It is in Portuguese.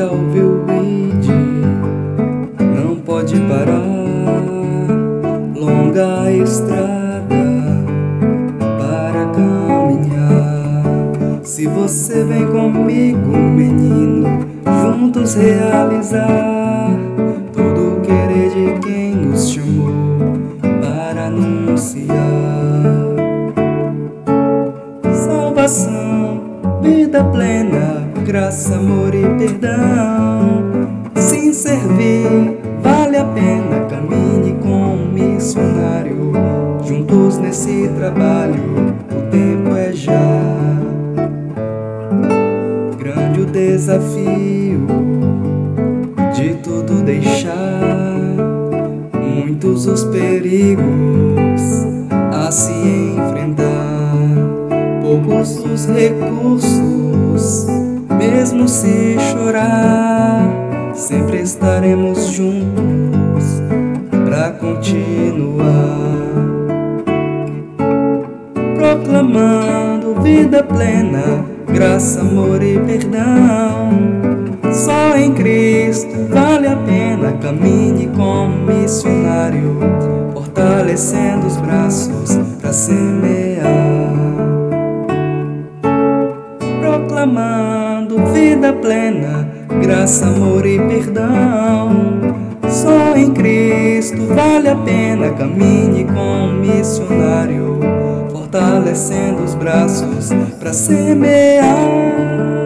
já ouviu bem não pode parar longa estrada para caminhar. Se você vem comigo menino juntos realizar todo o querer de quem nos chamou para anunciar. Salvação vida plena graça, amor e perdão. Sem servir, vale a pena, caminhe com um missionário. Juntos nesse trabalho, o tempo é já. Grande o desafio de tudo deixar, muitos os perigos a se enfrentar, poucos os recursos, mesmo se chorar sempre estaremos juntos para continuar proclamando vida plena, graça, amor e perdão. Só em Cristo vale a pena, caminhe como missionário, fortalecendo os braços para semear. Vida plena, graça, amor e perdão. Só em Cristo vale a pena, caminhe como missionário, fortalecendo os braços para semear.